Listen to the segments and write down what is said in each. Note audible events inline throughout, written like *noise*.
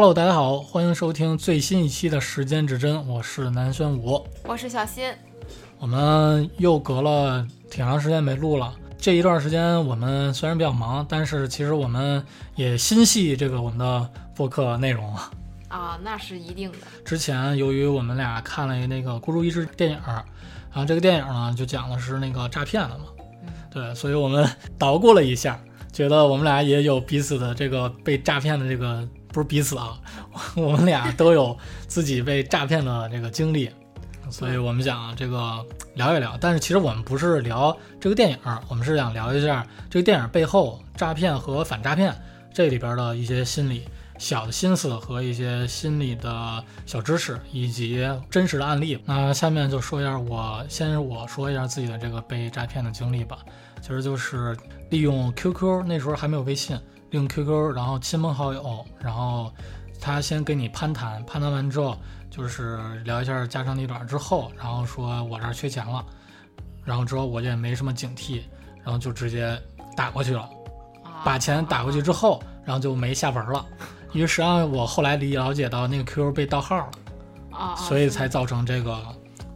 Hello，大家好，欢迎收听最新一期的《时间指针》，我是南宣武。我是小新，我们又隔了挺长时间没录了。这一段时间我们虽然比较忙，但是其实我们也心系这个我们的播客内容。啊，那是一定的。之前由于我们俩看了那个《孤注一掷》电影，然后这个电影呢就讲的是那个诈骗的嘛，对，所以我们捣鼓了一下，觉得我们俩也有彼此的这个被诈骗的这个，不是彼此啊，*laughs* 我们俩都有自己被诈骗的这个经历，所以我们想这个聊一聊。但是其实我们不是聊这个电影，我们是想聊一下这个电影背后诈骗和反诈骗这里边的一些心理。小的心思和一些心理的小知识，以及真实的案例。那下面就说一下，我先我说一下自己的这个被诈骗的经历吧。其实就是利用 QQ，那时候还没有微信，利用 QQ，然后亲朋好友，然后他先跟你攀谈，攀谈完之后就是聊一下家长里短之后，然后说我这儿缺钱了，然后之后我也没什么警惕，然后就直接打过去了，把钱打过去之后，然后就没下文了。因为实际上我后来了解到那个 QQ 被盗号了，啊，所以才造成这个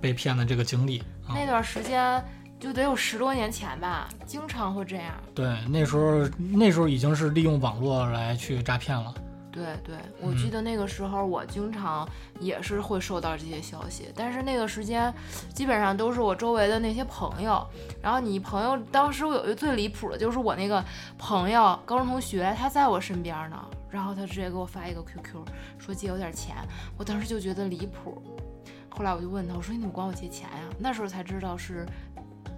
被骗的这个经历。那段时间就得有十多年前吧，经常会这样。对，那时候那时候已经是利用网络来去诈骗了。对对，我记得那个时候我经常也是会收到这些消息，但是那个时间基本上都是我周围的那些朋友。然后你朋友当时我有一个最离谱的，就是我那个朋友高中同学，他在我身边呢，然后他直接给我发一个 QQ，说借我点钱，我当时就觉得离谱。后来我就问他，我说你怎么管我借钱呀？那时候才知道是。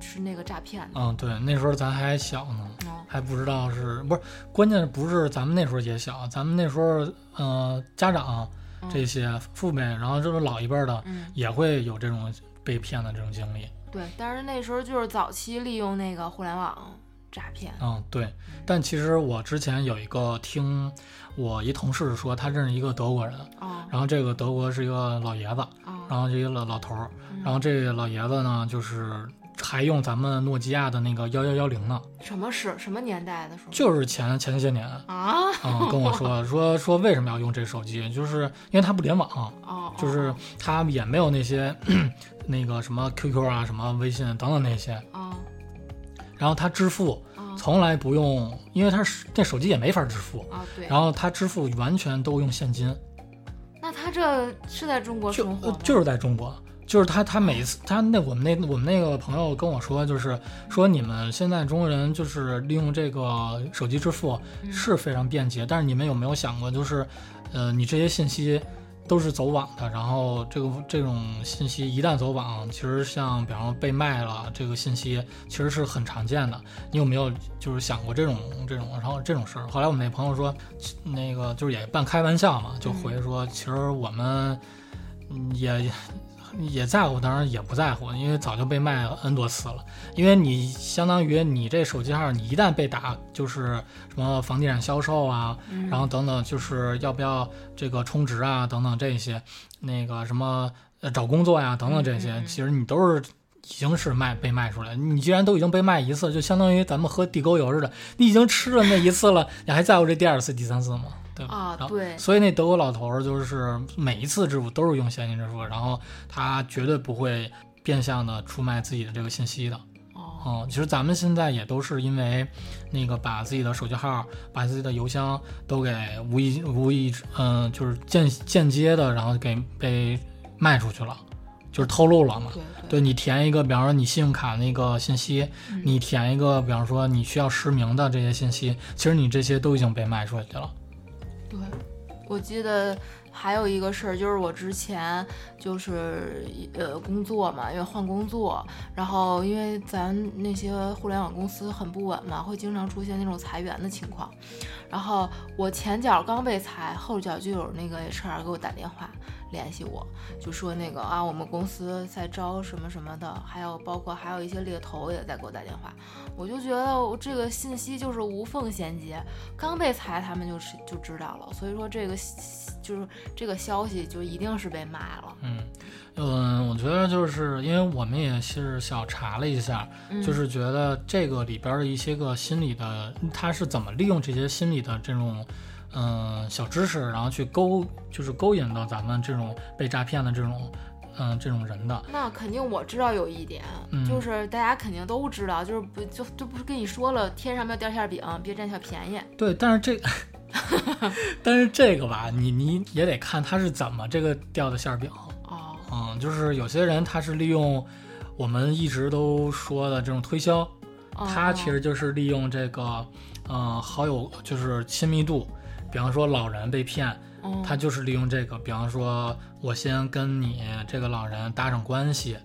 是那个诈骗。嗯，对，那时候咱还小呢，还不知道是不是。关键不是咱们那时候也小，咱们那时候，呃，家长这些父辈，然后这种老一辈的，也会有这种被骗的这种经历。对，但是那时候就是早期利用那个互联网诈骗。嗯，对。但其实我之前有一个听我一同事说，他认识一个德国人，然后这个德国是一个老爷子，然后一个老老头儿，然后这个老爷子呢，就是。还用咱们诺基亚的那个幺幺幺零呢？什么是什么年代的时候？就是前前些年啊，嗯，跟我说 *laughs* 说说为什么要用这手机？就是因为它不联网，哦，就是它也没有那些 *clears throat* 那个什么 QQ 啊、什么微信等等那些啊。然后他支付从来不用，因为他是这手机也没法支付啊。对。然后他支付完全都用现金。那他这是在中国生活就是在中国。就是他，他每次他那我们那我们那个朋友跟我说，就是说你们现在中国人就是利用这个手机支付是非常便捷，但是你们有没有想过，就是，呃，你这些信息都是走网的，然后这个这种信息一旦走网，其实像比方说被卖了这个信息，其实是很常见的。你有没有就是想过这种这种然后这种事儿？后来我们那朋友说，那个就是也半开玩笑嘛，就回说，其实我们也。也在乎，当然也不在乎，因为早就被卖 N 多次了。因为你相当于你这手机号，你一旦被打，就是什么房地产销售啊，然后等等，就是要不要这个充值啊，等等这些，那个什么呃找工作呀，等等这些，其实你都是已经是卖被卖出来。你既然都已经被卖一次，就相当于咱们喝地沟油似的，你已经吃了那一次了，你还在乎这第二次、第三次吗？对啊，对，所以那德国老头儿就是每一次支付都是用现金支付，然后他绝对不会变相的出卖自己的这个信息的。哦，其实咱们现在也都是因为那个把自己的手机号、把自己的邮箱都给无意无意，嗯，就是间间接的，然后给被卖出去了，就是透露了嘛。对，你填一个，比方说你信用卡那个信息，你填一个，比方说你需要实名的这些信息，其实你这些都已经被卖出去了。对，我记得还有一个事儿，就是我之前就是呃工作嘛，因为换工作，然后因为咱那些互联网公司很不稳嘛，会经常出现那种裁员的情况，然后我前脚刚被裁，后脚就有那个 HR 给我打电话。联系我，就说那个啊，我们公司在招什么什么的，还有包括还有一些猎头也在给我打电话，我就觉得我这个信息就是无缝衔接，刚被裁他们就是就知道了，所以说这个就是这个消息就一定是被卖了。嗯嗯，我觉得就是因为我们也是小查了一下，就是觉得这个里边的一些个心理的，他是怎么利用这些心理的这种。嗯小知识，然后去勾就是勾引到咱们这种被诈骗的这种嗯这种人的。那肯定我知道有一点，嗯就是大家肯定都知道，就是不就就不是跟你说了，天上没有掉馅饼，别占小便宜。对，但是这 *laughs* 但是这个吧，你你也得看他是怎么这个掉的馅儿饼。哦，嗯，就是有些人他是利用我们一直都说的这种推销，哦他其实就是利用这个，嗯，好友就是亲密度，比方说老人被骗，哦。他就是利用这个，比方说我先跟你这个老人搭上关系，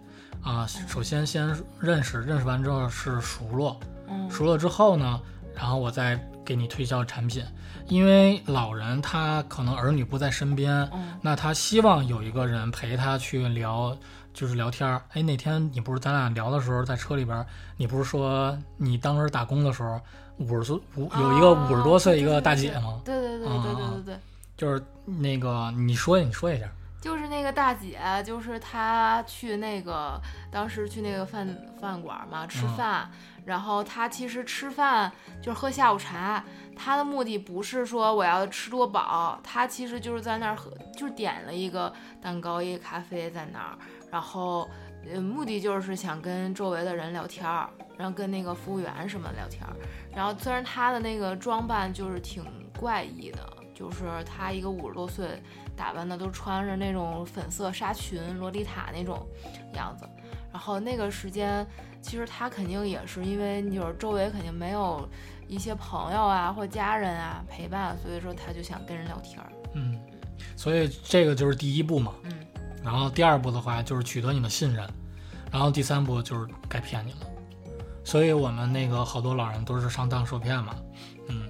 啊、首先先认识，认识完之后是熟络，嗯。熟络之后呢，然后我再给你推销产品，因为老人他可能儿女不在身边，嗯那他希望有一个人陪他去聊，就是聊天儿。哎，那天你不是咱俩聊的时候，在车里边儿，你不是说你当时打工的时候，五十岁五有一个五十多岁一个大姐吗？对对对对对对对，就是那个你说你说一下，就是那个大姐，就是她去那个当时去那个饭饭馆嘛吃饭，然后她其实吃饭就是喝下午茶，她的目的不是说我要吃多饱，她其实就是在那儿喝，就点了一个蛋糕，一个咖啡在那儿，然后。呃，目的就是想跟周围的人聊天儿，然后跟那个服务员什么聊天儿。然后虽然他的那个装扮就是挺怪异的，就是他一个五十多岁，打扮的都穿着那种粉色纱裙、洛丽塔那种样子。然后那个时间，其实他肯定也是因为就是周围肯定没有一些朋友啊或家人啊陪伴，所以说他就想跟人聊天儿。嗯，所以这个就是第一步嘛。嗯然后第二步的话就是取得你的信任，然后第三步就是该骗你了。所以我们那个好多老人都是上当受骗嘛，嗯。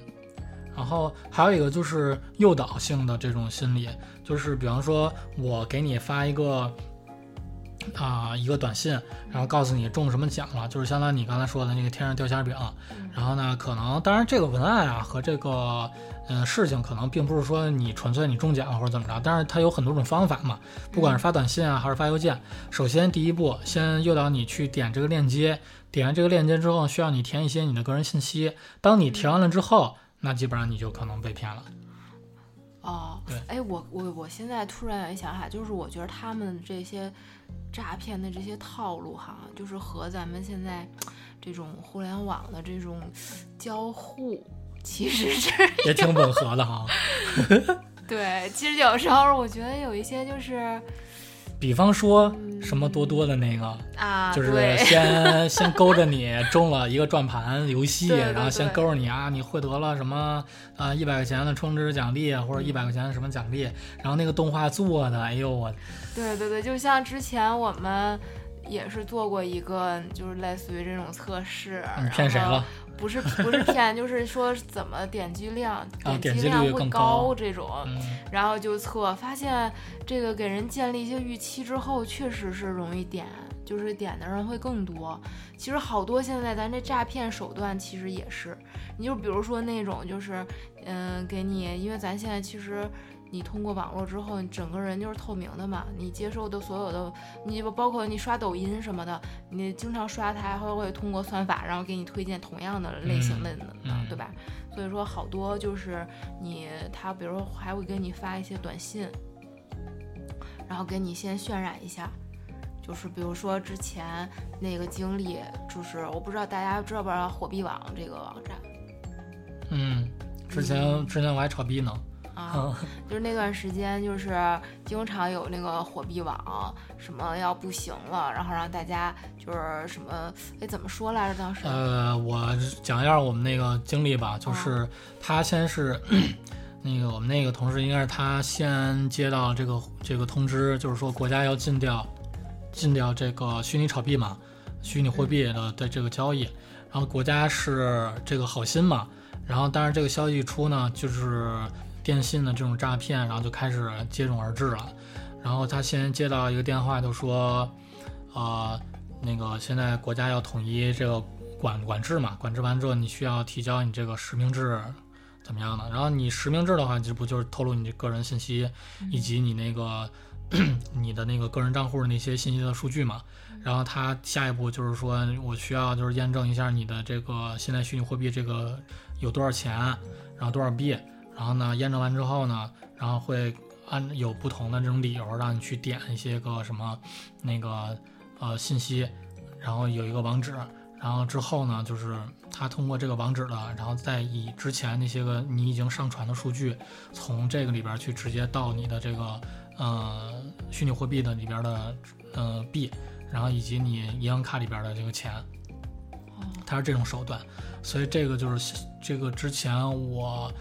然后还有一个就是诱导性的这种心理，就是比方说我给你发一个啊、一个短信，然后告诉你中什么奖了，就是相当于你刚才说的那个天上掉馅饼。然后呢，可能当然这个文案啊和这个嗯事情可能并不是说你纯粹你中奖或者怎么着，但是它有很多种方法嘛，不管是发短信啊还是发邮件。首先第一步，先诱导你去点这个链接，点完这个链接之后，需要你填一些你的个人信息。当你填完了之后，那基本上你就可能被骗了。哦对，哎，我我我现在突然有一想法，就是我觉得他们这些诈骗的这些套路哈，就是和咱们现在这种互联网的这种交互，其实是 *laughs* 也挺吻合的哈。*laughs* 对。其实有时候我觉得有一些就是比方说什么多多的那个，啊，就是先 *laughs* 先勾着你中了一个转盘游戏，对对然后先勾着你啊，你获得了什么啊一百块钱的充值奖励或者一百块钱的什么奖励，然后那个动画做的，哎呦我对对对，就像之前我们也是做过一个，就是类似于这种测试。你骗谁了？不是不是骗，就是说怎么点击量、啊点击量会高高这种。嗯然后就测，发现这个给人建立一些预期之后，确实是容易点，就是点的人会更多。其实好多现在咱这诈骗手段其实也是，你就比如说那种就是，嗯、给你，因为咱现在其实。你通过网络之后，你整个人就是透明的嘛。你接受的所有的，你包括你刷抖音什么的，你经常刷它，还会通过算法，然后给你推荐同样的类型的，嗯对吧？所以说好多就是你他，比如说还会给你发一些短信，然后给你先渲染一下，就是比如说之前那个经历，就是我不知道大家知道不知道火币网这个网站嗯，之前之前我还炒币呢，啊，*laughs* 就是那段时间就是经常有那个火币网什么要不行了，然后让大家就是什么哎怎么说来着当时？呃，我讲一下我们那个经历吧，就是他先是。*clears throat* 那个我们那个同事应该是他先接到这个这个通知，就是说国家要禁掉禁掉这个虚拟炒币嘛，虚拟货币的的这个交易。然后国家是这个好心嘛，然后但是这个消息一出呢，就是电信的这种诈骗，然后就开始接踵而至了。然后他先接到一个电话，就说，呃，那个现在国家要统一这个管管制嘛，管制完之后你需要提交你这个实名制。怎么样的？然后你实名制的话，这不就是透露你的个人信息，以及你那个 *clears throat* 你的那个个人账户的那些信息的数据嘛？然后他下一步就是说我需要就是验证一下你的这个现在虚拟货币这个有多少钱，然后多少币，然然后呢，验证完之后呢，然后会按有不同的这种理由让你去点一些个什么那个呃信息，然后有一个网址，然后之后呢，就是它通过这个网址了，然后再以之前那些个你已经上传的数据，从这个里边去直接到你的这个呃虚拟货币的里边的呃币，然后以及你银行卡里边的这个钱。它是这种手段，所以这个就是这个之前我，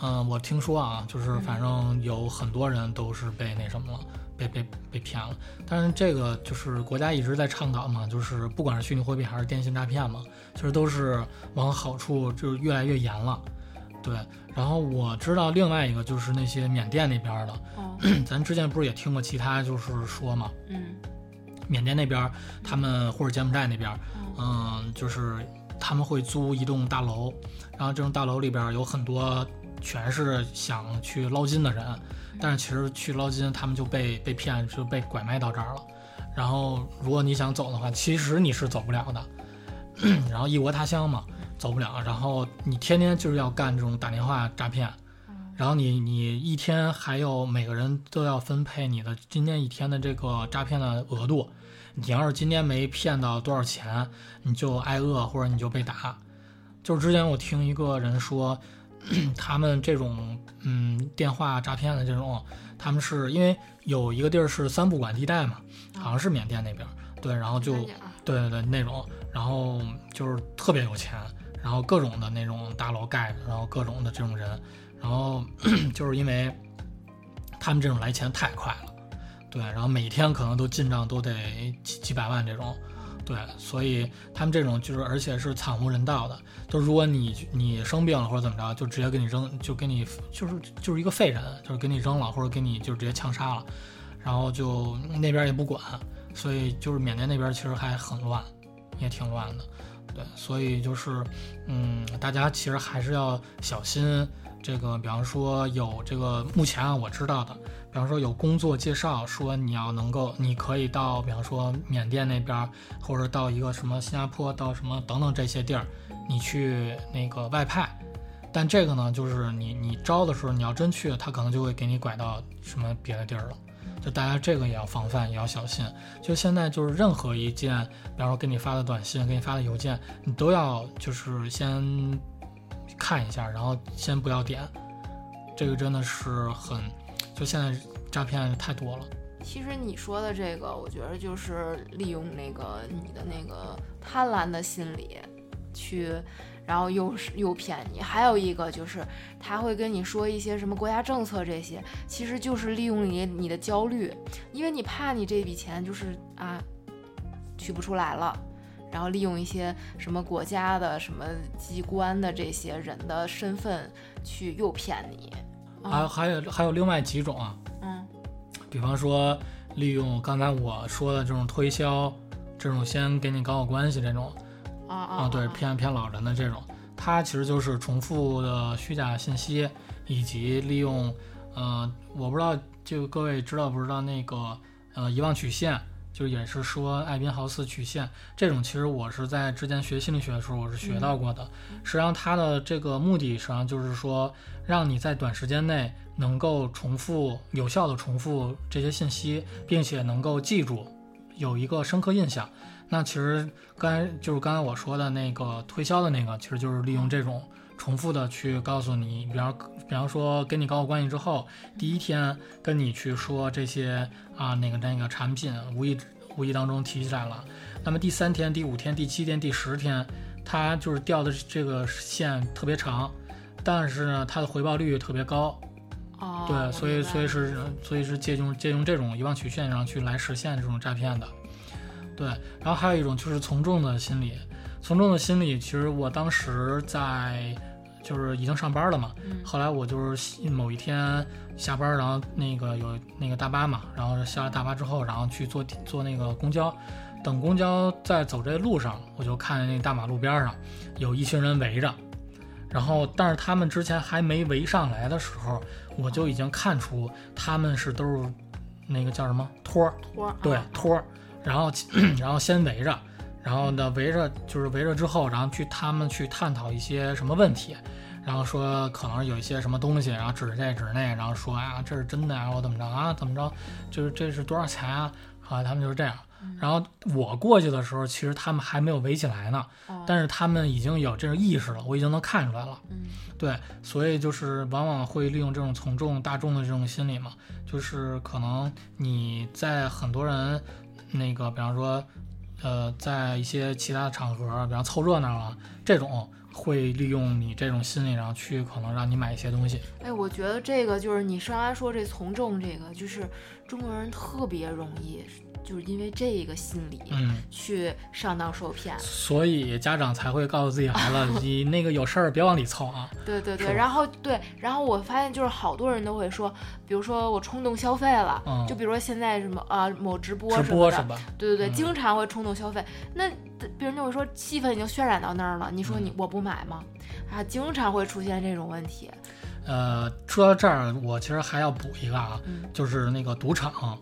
嗯，我听说啊，就是反正有很多人都是被那什么了，被被被骗了。但是这个就是国家一直在倡导嘛，就是不管是虚拟货币还是电信诈骗嘛，其实都是往好处就是越来越严了。对，然后我知道另外一个就是那些缅甸那边的，*clears throat* 咱之前不是也听过其他就是说嘛，嗯，缅甸那边他们或者柬埔寨那边，嗯，就是。他们会租一栋大楼，然后这种大楼里边有很多全是想去捞金的人，但是其实去捞金他们就被被骗，就被拐卖到这儿了。然后如果你想走的话，其实你是走不了的。*clears throat* 然后异国他乡嘛，走不了。然后你天天就是要干这种打电话诈骗，然后你你一天还有每个人都要分配你的今天一天的这个诈骗的额度。你要是今天没骗到多少钱，你就挨饿或者你就被打。就是之前我听一个人说，*clears throat* 他们这种嗯电话诈骗的这种，他们是因为有一个地儿是三不管地带嘛，好像是缅甸那边，对，然后就对对对那种，然后就是特别有钱，然后各种的那种大楼盖着，然后各种的这种人，然后 *clears throat* 就是因为他们这种来钱太快了。对，然后每天可能都进账都得几几百万这种，对，所以他们这种就是而且是惨无人道的，就如果你你生病了或者怎么着，就直接给你扔，就给你就是就是一个废人，就是给你扔了或者给你就直接枪杀了，然后就那边也不管，所以就是缅甸那边其实还很乱，也挺乱的，对，所以就是嗯，大家其实还是要小心这个，比方说有这个目前啊我知道的。比方说有工作介绍说你要能够，你可以到，比方说缅甸那边，或者到一个什么新加坡，到什么等等这些地儿，你去那个外派。但这个呢，就是你你招的时候，你要真去，他可能就会给你拐到什么别的地儿了。就大家这个也要防范，也要小心。就现在就是任何一件，比方说给你发的短信，给你发的邮件，你都要就是先看一下，然后先不要点。这个真的是很。就现在诈骗太多了。其实你说的这个，我觉得就是利用那个你的那个贪婪的心理，去，然后诱诱骗你。还有一个就是他会跟你说一些什么国家政策这些，其实就是利用你你的焦虑，因为你怕你这笔钱就是啊取不出来了，然后利用一些什么国家的什么机关的这些人的身份去诱骗你。还还有还有另外几种啊，嗯，比方说利用刚才我说的这种推销，这种先给你搞好关系这种，啊啊，对，骗骗老人的这种，它其实就是重复的虚假信息，以及利用，呃，我不知道就各位知道不知道那个呃遗忘曲线。就也是说艾宾豪斯曲线这种，其实我是在之前学心理学的时候我是学到过的。实际上它的这个目的实际上就是说，让你在短时间内能够重复、有效的重复这些信息，并且能够记住，有一个深刻印象。那其实刚才就是刚才我说的那个推销的那个，其实就是利用这种重复的去告诉你，比方比方说跟你搞好关系之后，第一天跟你去说这些。啊，那个那个产品无意无意当中提起来了，那么第三天、第五天、第七天、第十天，它就是掉的这个线特别长，但是呢，它的回报率特别高。哦，对，所以所以是所以是借用借用这种遗忘曲线上去来实现这种诈骗的。对，然后还有一种就是从众的心理，从众的心理，其实我当时在。就是已经上班了嘛，后来我就是某一天下班，然后那个有那个大巴嘛，然后下了大巴之后，然后去坐坐那个公交，等公交在走这路上，我就看见那大马路边上有一群人围着，然后但是他们之前还没围上来的时候，我就已经看出他们是都是那个叫什么托托对托儿，然后 *clears throat* 然后先围着。然后呢，围着就是围着之后，然后去他们去探讨一些什么问题，然然后说可能有一些什么东西，然后指这指那，然后说啊这是真的啊，我怎么着啊怎么着，就是这是多少钱啊？啊，他们就是这样。然后我过去的时候，其实他们还没有围起来呢，哦但是他们已经有这种意识了，我已经能看出来了。嗯对，所以就是往往会利用这种从众大众的这种心理嘛，就是可能你在很多人那个，比方说，呃，在一些其他的场合，比方凑热闹啊，这种会利用你这种心理，然后去可能让你买一些东西。哎，我觉得这个就是你上来说这从众，这个就是中国人特别容易，就是因为这个心理嗯，去上当受骗。所以家长才会告诉自己孩子，*laughs* 你那个有事儿别往里凑啊。对对对，然后对，然后我发现就是好多人都会说，比如说我冲动消费了，嗯就比如说现在什么啊、某直播直什么的？对对对，嗯经常会冲动消费。那别人就会说气氛已经渲染到那儿了，你说嗯你我不买吗？啊，经常会出现这种问题。呃，说到这儿，我其实还要补一个啊，嗯，就是那个赌场，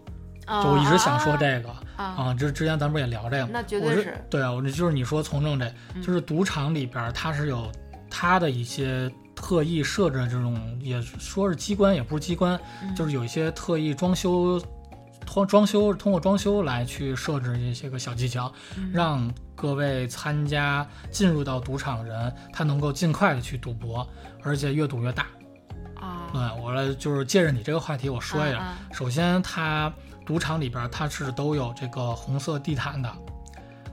啊、就我一直想说这个。啊，啊，之之前咱不是也聊这个吗？那绝我是对是，对啊，我这就是你说从政这，嗯就是赌场里边儿它是有它的一些特意设置的这种，也说是机关，也不是机关，嗯就是有一些特意装修。通装修通过装修来去设置一些个小技巧，嗯让各位参加进入到赌场的人，他能够尽快的去赌博，而且越赌越大。啊，对我来就是借着你这个话题，我说一下。啊首先，它赌场里边儿它是都有这个红色地毯的，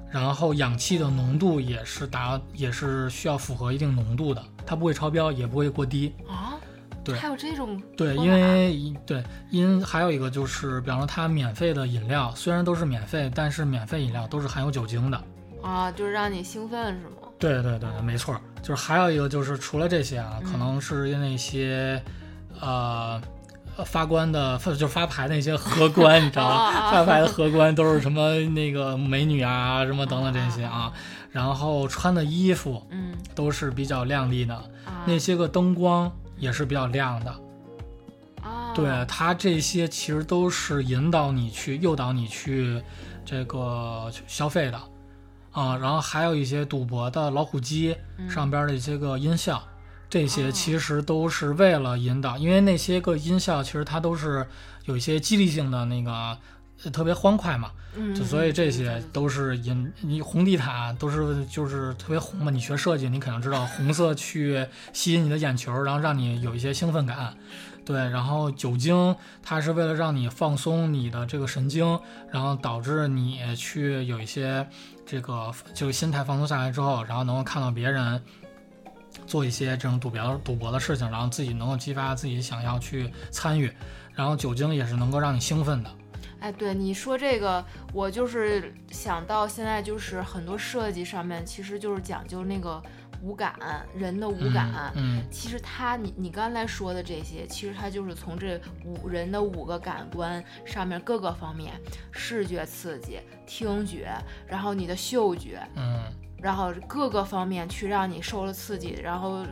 然后氧气的浓度也是达也是需要符合一定浓度的，它不会超标，也不会过低。啊，对。还有这种对，因为一对因还有一个就是，比方说它免费的饮料虽然都是免费，但是免费饮料都是含有酒精的。啊，就是让你兴奋是吗？对对对，没错。儿。就是还有一个就是除了这些啊，嗯。可能是因为那些呃呃发官的发就发牌那些荷官，你知道吗？啊啊啊发牌的荷官都是什么那个美女啊，什么等等这些啊，然后穿的衣服嗯。都是比较亮丽的，啊，那些个灯光也是比较亮的。啊，对它这些其实都是引导你去诱导你去这个消费的啊，然后还有一些赌博的老虎机嗯上边的一些个音效，这些哦其实都是为了引导，因为那些个音效其实它都是有一些激励性的那个。呃特别欢快嘛，就所以这些都是引你红地毯都是就是特别红嘛。你学设计，你肯定知道红色去吸引你的眼球，然后让你有一些兴奋感。对，然后酒精它是为了让你放松你的这个神经，然后导致你去有一些这个就心态放松下来之后，然后能够看到别人做一些这种赌博赌博的事情，然后自己能够激发自己想要去参与。然后酒精也是能够让你兴奋的。哎，对你说这个，我就是想到现在就是很多设计上面其实就是讲究那个五感，人的五感。嗯，其实他，你你刚才说的这些，其实他就是从这五人的五个感官上面各个方面，视觉刺激、听觉，然后你的嗅觉，嗯然后各个方面去让你受了刺激，然后嗯，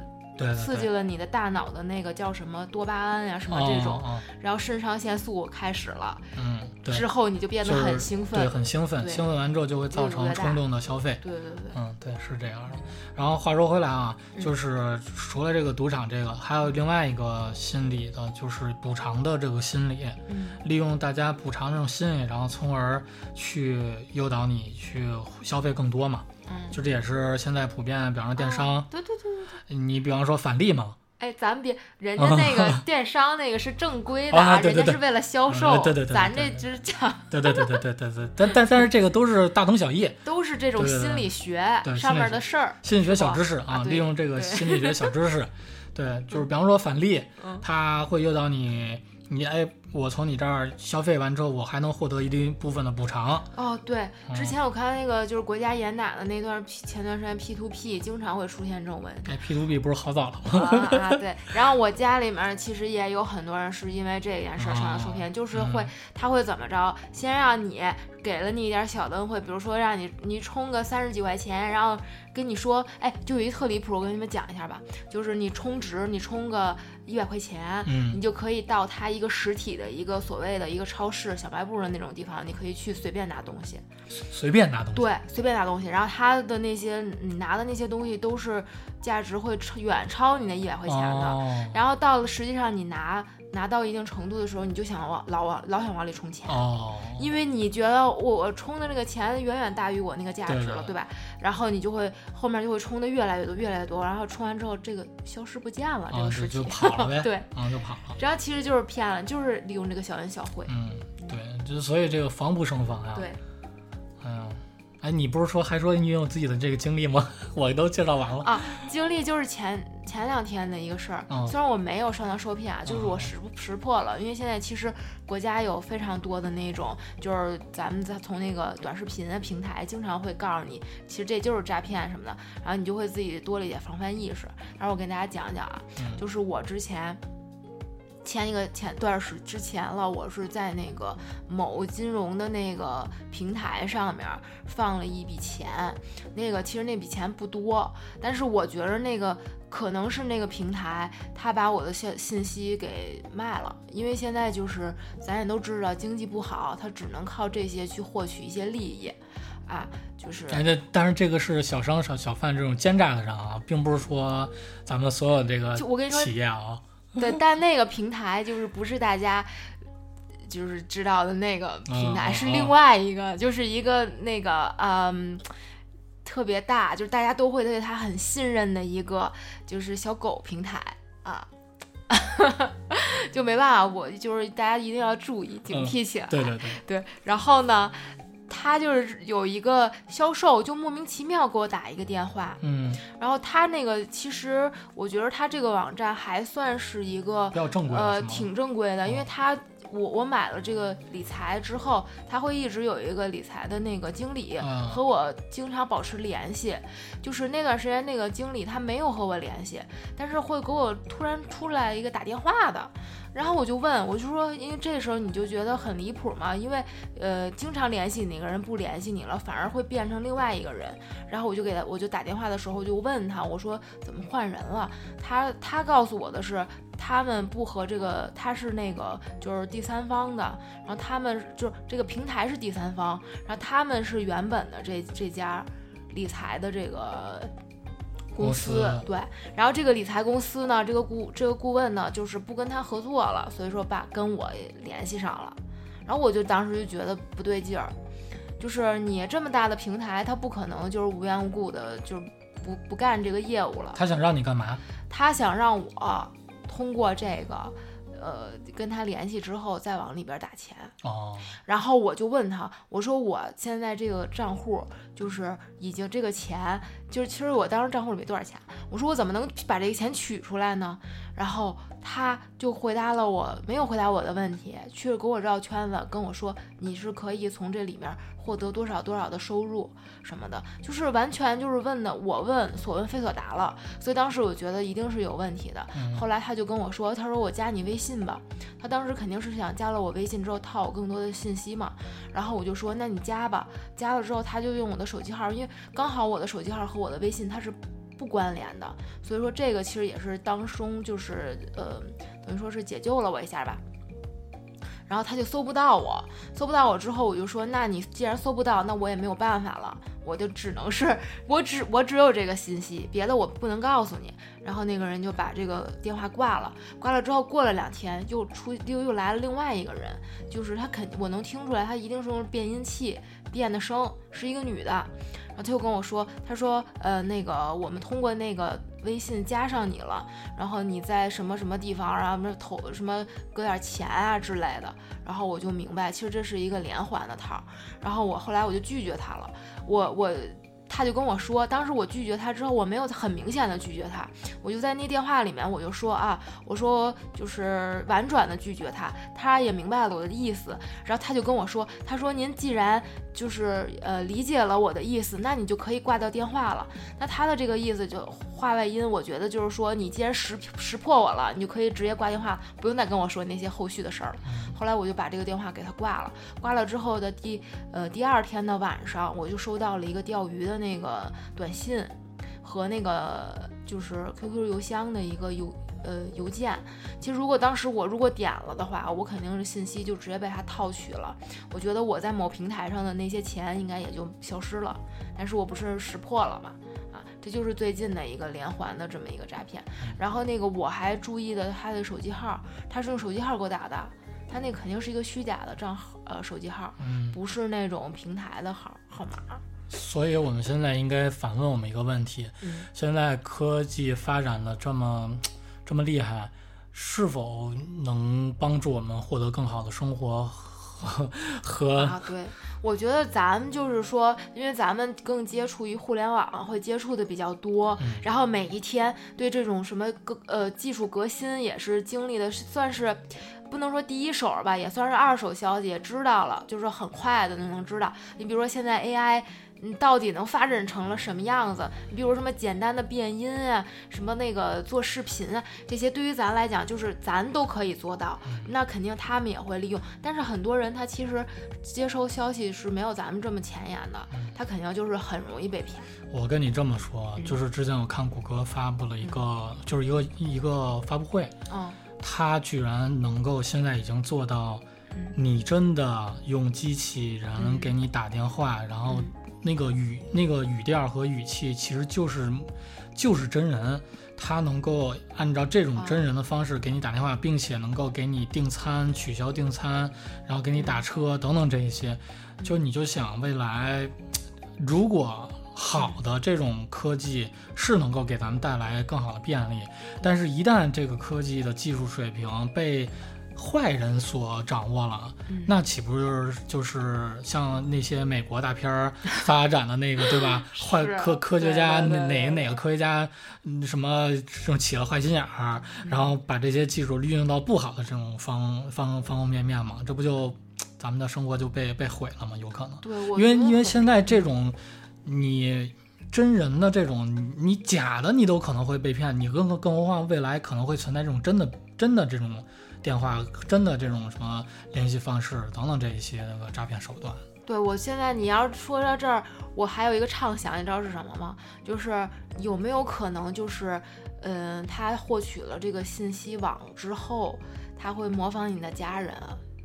刺激了你的大脑的那个叫什么多巴胺呀、什么这种，哦哦然后肾上腺素开始了，哦嗯，对，之后你就变得很兴奋。对，很兴奋，兴奋完之后就会造成冲动的消费。对对对嗯，对，是这样的。然后话说回来啊，嗯就是除了这个赌场这个，还有另外一个心理的，就是补偿的这个心理，嗯利用大家补偿这种心理，然后从而去诱导你去消费更多嘛。嗯，就这也是现在普遍，比方说电商，对对。你比方说返利嘛，哎，咱别，人家那个 *laughs* 电商那个是正规的，人家是为了销嗯售，对对对对咱这只讲对 *laughs* 对对对对对对，但但但是这个都是大同小异，*laughs* 都是这种心理学上面的事儿。心理学小知识啊，啊利用这个心理学小知识，对，就是比方说返利，嗯它会诱导你，你哎，我从你这儿消费完之后，我还能获得一定部分的补偿。哦，对，之嗯前我看那个就是国家严打的那段前段时间 P to P 经常会出现这种问题。哎，P to P 不是好早了吗？啊啊，对，然后我家里面其实也有很多人是因为这件事儿上当受骗，就是会嗯他会怎么着，先让你给了你一点小的恩惠，比如说让你你充个三十几块钱，然后跟你说，哎，就有一特离谱，我跟你们讲一下吧，就是你充值，你充个一百块钱，嗯你就可以到它一个实体的一个所谓的一个超市、小卖部的那种地方，你可以去随便拿东西。随便拿东西。对，随便拿东西，然后它的那些你拿的那些东西都是价值会超远超你那一百块钱的。哦然后到了实际上你拿拿到一定程度的时候，你就想往老往老想往里充钱。哦，因为你觉得我我充的那个钱远远大于我那个价值了，对吧？然后你就会后面就会充的越来越多，越来越多，然后充完之后这个消失不见了，这个实体就跑了 *laughs* 呗对，啊，就跑了。然后其实就是骗了，就是利用这个小恩小惠。嗯，对，就是所以这个防不胜防呀。对，哎，你不是说还说你有自己的这个经历吗？*laughs* 我都介绍完了。啊，经历就是前前两天的一个事儿。嗯虽然我没有上当受骗啊，就是我嗯识识破了，因为现在其实国家有非常多的那种，就是咱们在从那个短视频的平台经常会告诉你，其实这就是诈骗什么的，然后你就会自己多了一点防范意识。然后我跟大家讲讲啊，嗯就是我之前。前一个前段时之前了，我是在那个某金融的那个平台上面放了一笔钱，那个其实那笔钱不多，但是我觉得那个可能是那个平台他把我的信信息给卖了，因为现在就是咱也都知道经济不好，他只能靠这些去获取一些利益，啊，就是哎，这但是这个是小商小小贩这种奸诈的人啊，并不是说咱们所有这个就我跟你说企业啊，*laughs* 对，但那个平台就是不是大家就是知道的那个平台，是另外一个，就是一个那个嗯。特别大，就是大家都会对它很信任的一个，就是小狗平台啊，*laughs* 就没办法，我就是大家一定要注意警惕起来。对对对，对，然后呢，他就是有一个销售，就莫名其妙给我打一个电话，嗯，然后他那个其实我觉得他这个网站还算是一个比较正规的呃挺正规的，因为哦。他我我买了这个理财之后，他会一直有一个理财的那个经理啊和我经常保持联系，就是那段时间那个经理他没有和我联系，但是会给我突然出来一个打电话的。然后我就问，我就说，因为这时候你就觉得很离谱嘛，因为呃，经常联系你那个人不联系你了，反而会变成另外一个人。然后我就给他，我就打电话的时候就问他，我说怎么换人了？他他告诉我的是，他们不和这个，他是那个就是第三方的，然后他们就是这个平台是第三方，然后他们是原本的这这家理财的这个。公司对，然后这个理财公司呢，这个顾这个顾问呢，就是不跟他合作了，所以说把跟我联系上了，然后我就当时就觉得不对劲儿，就是你这么大的平台，他不可能就是无缘无故的就不不干这个业务了，他想让你干嘛？他想让我通过这个，呃，跟他联系之后再往里边打钱。哦，然后我就问他，我说我现在这个账户就是已经这个钱，就是其实我当时账户里没多少钱，我说我怎么能把这个钱取出来呢？然后他就回答了我，没有回答我的问题，去给我绕圈子，跟我说你是可以从这里面获得多少多少的收入什么的，就是完全就是问的我问所问非所答了，所以当时我觉得一定是有问题的。嗯后来他就跟我说，他说我加你微信吧，他当时肯定是想加了我微信之后套我更多的信息嘛，然后我就说那你加吧，加了之后他就用我的手机号，因为刚好我的手机号和我的微信它是不关联的，所以说这个其实也是当中就是呃等于说是解救了我一下吧。然后他就搜不到我，搜不到我之后，我就说，那你既然搜不到，那我也没有办法了，我就只能是我只我只有这个信息，别的我不能告诉你。然后那个人就把这个电话挂了，挂了之后过了两天，又出又又来了另外一个人，就是他肯我能听出来，他一定是用变音器变的声，是一个女的。然后他又跟我说，他说，呃，那个我们通过那个微信加上你了，然后你在什么什么地方，然后什么投什么搁点钱啊之类的。然后我就明白，其实这是一个连环的套。然后我后来我就拒绝他了，我我。他就跟我说，当时我拒绝他之后，我没有很明显的拒绝他，我就在那电话里面我就说啊，我说就是婉转的拒绝他，他也明白了我的意思，然后他就跟我说，他说您既然就是呃理解了我的意思，那你就可以挂掉电话了。那他的这个意思就话外音，我觉得就是说你既然识识破我了，你就可以直接挂电话，不用再跟我说那些后续的事儿了。后来我就把这个电话给他挂了，挂了之后的第呃第二天的晚上，我就收到了一个钓鱼的那个短信和那个就是 QQ 邮箱的一个邮呃邮件。其实如果当时我如果点了的话，我肯定是信息就直接被他套取了。我觉得我在某平台上的那些钱应该也就消失了。但是我不是识破了嘛？啊，这就是最近的一个连环的这么一个诈骗。然后那个我还注意的他的手机号，他是用手机号给我打的，他那肯定是一个虚假的账号，呃，手机号，嗯，不是那种平台的号号码。所以我们现在应该反问我们一个问题：嗯现在科技发展的这么这么厉害，是否能帮助我们获得更好的生活和和啊，对，我觉得咱们就是说，因为咱们更接触于互联网，会接触的比较多，嗯然后每一天对这种什么革呃技术革新也是经历的，算是不能说第一手吧，也算是二手消息，也知道了，就是很快的就能知道。你比如说现在 AI。嗯，到底能发展成了什么样子？你比如什么简单的变音啊，什么那个做视频啊，这些对于咱来讲，就是咱都可以做到，那肯定他们也会利用。但是很多人他其实接收消息是没有咱们这么前沿的，他肯定就是很容易被骗。我跟你这么说，嗯就是之前我看谷歌发布了一个，就是一个一个发布会，嗯他居然能够现在已经做到，嗯你真的用机器人嗯给你打电话，然后那个语那个语调和语气其实就是就是真人，他能够按照这种真人的方式给你打电话，并且能够给你订餐、取消订餐，然后给你打车等等这一些，就你就想未来，如果好的这种科技是能够给咱们带来更好的便利，但是一旦这个科技的技术水平被坏人所掌握了，嗯那岂不就是就是像那些美国大片儿发展的那个 *laughs* 对吧？坏科科学家哪哪个哪个科学家，嗯什么这种起了坏心眼儿，然后把这些技术运用到不好的这种方方方方面面嘛，这不就咱们的生活就被被毁了吗？有可能，对，因为因为现在这种你。真人的这种，你你假的你都可能会被骗，你更更何况未来可能会存在这种真的真的这种电话，真的这种什么联系方式等等这一些那个诈骗手段。对我现在你要说到这儿，我还有一个畅想，你知道是什么吗？就是有没有可能就是，嗯、他获取了这个信息网之后，他会模仿你的家人。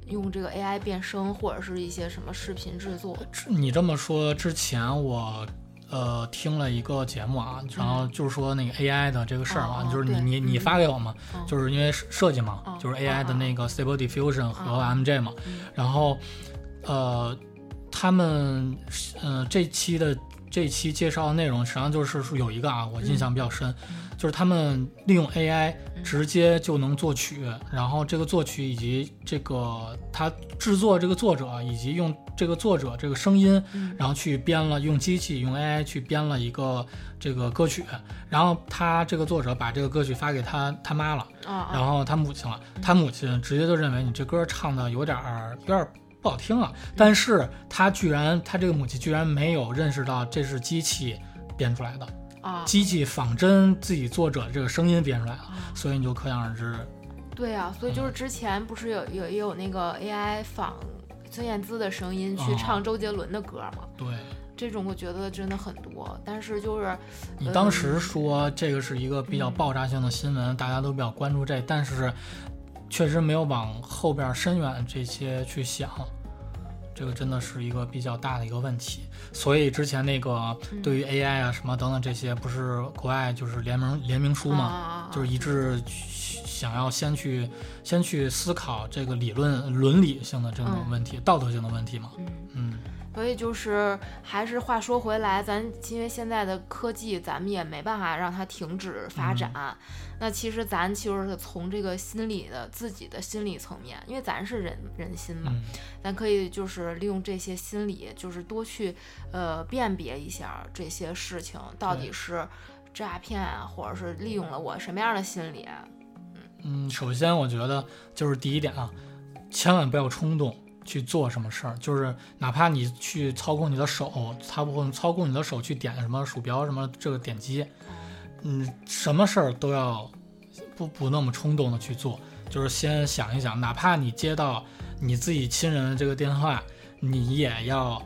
用这个 AI 变声，或者是一些什么视频制作，你这么说之前我。呃，听了一个节目啊，然后就是说那个 AI 的这个事儿嘛，哦就是你对。你你嗯。发给我嘛，嗯。就是因为设设计嘛，嗯就是 AI 的那个 Stable Diffusion 和嗯。MJ 嘛，嗯。然后呃，他们呃这期的这期介绍的内容实际上就是说有一个啊，我印象比较深，就是他们利用 AI 嗯。直接就能作曲，然后这个作曲以及这个他制作这个作者以及用这个作者这个声音，嗯。然后去编了用机器用 AI 去编了一个这个歌曲，然后他这个作者把这个歌曲发给他他妈了。啊然后他母亲了，他母亲直接就认为你这歌唱的有点儿有点儿不好听啊，但是他居然他这个母亲居然没有认识到这是机器编出来的，啊，机器仿真自己作者这个声音编出来的，啊。所以你就可想而知，对啊，所以就是之前不是有有也有那个 AI 仿孙燕姿的声音去哦唱周杰伦的歌吗？对。这种我觉得真的很多，但是就是你当时说这个是一个比较爆炸性的新闻，大家都比较关注这，但是确实没有往后边深远这些去想。这个真的是一个比较大的一个问题，所以之前那个嗯。对于 AI 啊什么等等这些，不是国外就是联盟联名书嘛，啊就是一致想要先去先去思考这个理论伦理性的这种嗯。问题、道德性的问题嘛。嗯。嗯，所以就是，还是话说回来，咱因为现在的科技，咱们也没办法让它停止发展。那其实咱就是从这个心理的自己的心理层面，因为咱是人人心嘛，嗯咱可以就是利用这些心理，就是多去呃辨别一下这些事情到底是诈骗啊，或者是利用了我什么样的心理。啊嗯，首先我觉得就是第一点啊，千万不要冲动去做什么事儿，就是哪怕你去操控你的手，操控操控你的手去点什么鼠标什么这个点击，嗯，什么事儿都要不不那么冲动的去做，就是先想一想，哪怕你接到你自己亲人的这个电话，你也要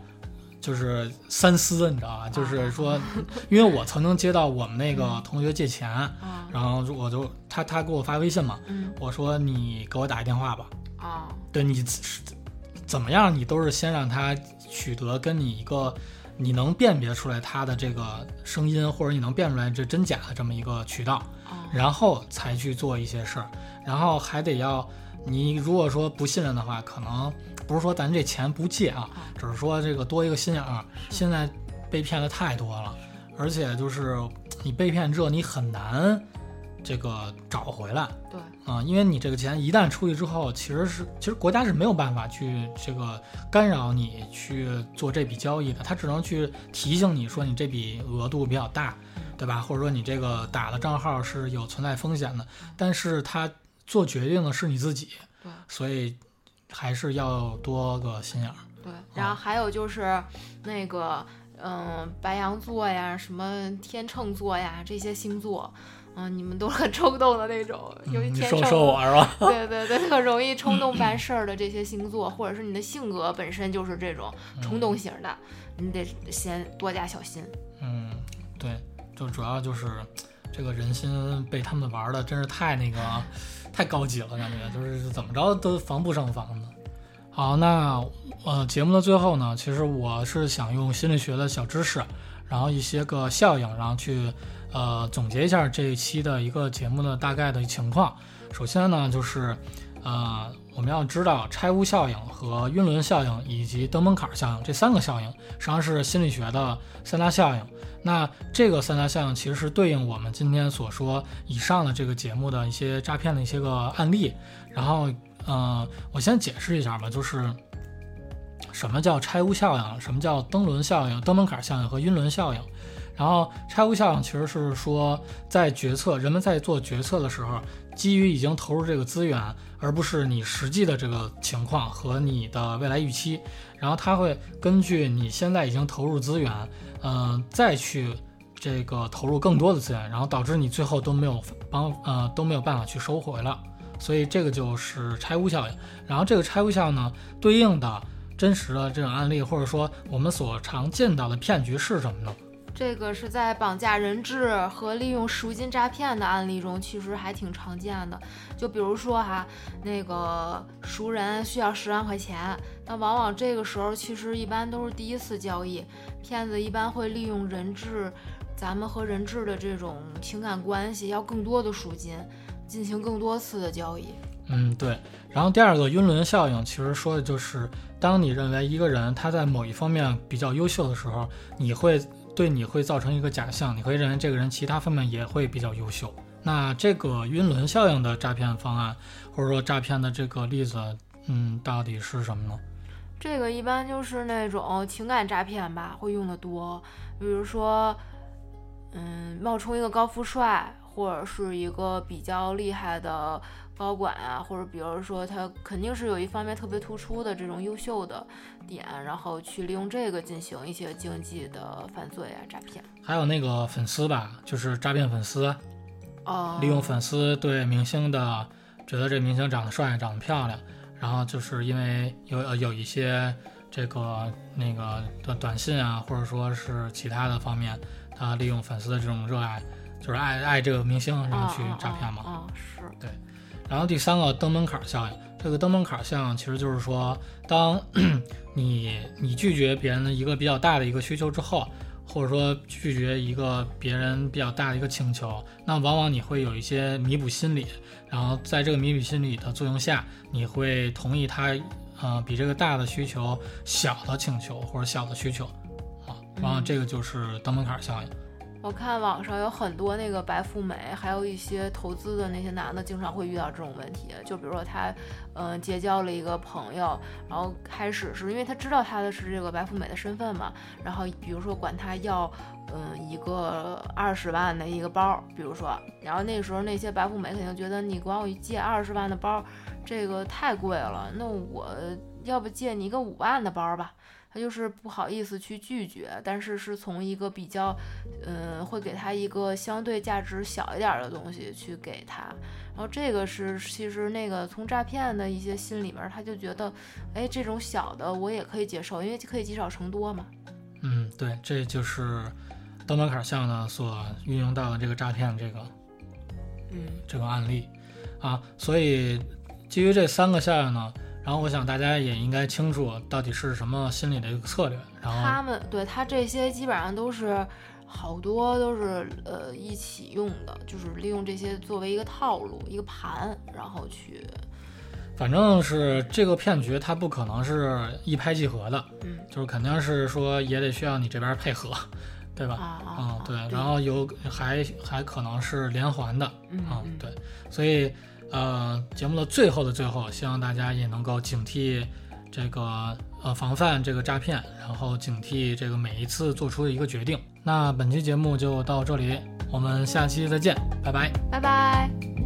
就是三思，你知道吧？就是说，*laughs* 因为我曾经接到我们那个同学借钱，啊。然后我就他他给我发微信嘛，嗯。我说你给我打一电话吧。啊。对你怎么样，你都是先让他取得跟你一个你能辨别出来他的这个声音，或者你能辨出来这真假的这么一个渠道，啊然后才去做一些事儿，然后还得要你如果说不信任的话，可能不是说咱这钱不借啊，只是说这个多一个心眼儿。现在被骗的太多了，而且就是你被骗之后，你很难这个找回来。对啊、因为你这个钱一旦出去之后，其实是其实国家是没有办法去这个干扰你去做这笔交易的，他只能去提醒你说你这笔额度比较大，对吧？或者说你这个打的账号是有存在风险的，但是他做决定的是你自己，对所以还是要多个心眼儿。对，然后还有就是那个嗯白羊座呀，什么天秤座呀这些星座。嗯，你们都很冲动的那种，尤其嗯，你天秤，说说我是吧？对对对，特容易冲动办 *laughs* 事儿的这些星座，或者是你的性格本身就是这种冲动型的，你得先多加小心。嗯，对，就主要就是这个人心被他们玩的真是太那个太高级了，感觉就是怎么着都防不胜防的。好，那呃节目的最后呢，其实我是想用心理学的小知识，然后一些个效应，然后去呃总结一下这一期的一个节目的大概的情况。首先呢，就是呃我们要知道拆屋效应和晕轮效应以及登门槛效应这三个效应，实际上是心理学的三大效应。那这个三大效应其实是对应我们今天所说以上的这个节目的一些诈骗的一些个案例。然后，呃，我先解释一下吧，就是什么叫拆屋效应，什么叫登轮效应、登门槛效应和晕轮效应。然后，拆屋效应其实是说，在决策人们在做决策的时候，基于已经投入这个资源，而不是你实际的这个情况和你的未来预期，然后它会根据你现在已经投入资源，嗯、再去这个投入更多的资源，然后导致你最后都没有帮呃都没有办法去收回了，所以这个就是拆屋效应。然后这个拆屋效应呢，对应的真实的这种案例，或者说我们所常见到的骗局是什么呢？这个是在绑架人质和利用赎金诈骗的案例中，其实还挺常见的。就比如说哈，那个熟人需要十万块钱，那往往这个时候其实一般都是第一次交易，骗子一般会利用人质，咱们和人质的这种情感关系，要更多的赎金，进行更多次的交易。嗯，对。然后第二个晕轮效应，其实说的就是，当你认为一个人他在某一方面比较优秀的时候，你会对你会造成一个假象，你会认为这个人其他方面也会比较优秀。那这个晕轮效应的诈骗方案，或者说诈骗的这个例子，嗯，到底是什么呢？这个一般就是那种情感诈骗吧，会用的多，比如说，嗯，冒充一个高富帅，或者是一个比较厉害的高管啊，或者比如说他肯定是有一方面特别突出的这种优秀的点，然后去利用这个进行一些经济的犯罪啊、诈骗。还有那个粉丝吧，就是诈骗粉丝，哦、利用粉丝对明星的觉得这明星长得帅、长得漂亮，然后就是因为有呃有一些这个那个短短信啊，或者说是其他的方面，他利用粉丝的这种热爱，就是爱爱这个明星，然后去诈骗嘛。嗯、哦哦是。然后第三个登门槛效应，这个登门槛效应其实就是说，当你 *clears throat* 你拒绝别人的一个比较大的一个需求之后，或者说拒绝一个别人比较大的一个请求，那往往你会有一些弥补心理，然后在这个弥补心理的作用下，你会同意他呃比这个大的需求小的请求或者小的需求，啊，往往这个就是登门槛效应。我看网上有很多那个白富美，还有一些投资的那些男的，经常会遇到这种问题。就比如说他，嗯、结交了一个朋友，然后开始是因为他知道他的是这个白富美的身份嘛，然后比如说管他要，嗯、一个二十万的一个包，比如说，然后那时候那些白富美肯定觉得你管我借二十万的包，这个太贵了，那我要不借你一个五万的包吧？他就是不好意思去拒绝，但是是从一个比较，嗯，会给他一个相对价值小一点的东西去给他。然后这个是其实那个从诈骗的一些心里面，他就觉得，哎，这种小的我也可以接受，因为可以积少成多嘛。嗯，对，这就是登门槛项呢所运用到的这个诈骗这个，嗯，这个案例啊。所以基于这三个项呢。然后我想大家也应该清楚到底是什么心理的一个策略。然后他们对他这些基本上都是好多都是呃一起用的，就是利用这些作为一个套路一个盘，然后去。反正是这个骗局，它不可能是一拍即合的，嗯，就是肯定是说也得需要你这边配合，*laughs* 对吧？啊嗯，对。然后有还还可能是连环的，嗯，对，所以。呃，节目的最后的最后，希望大家也能够警惕这个呃防范这个诈骗，然后警惕这个每一次做出的一个决定。那本期节目就到这里，我们下期再见，拜拜，拜拜。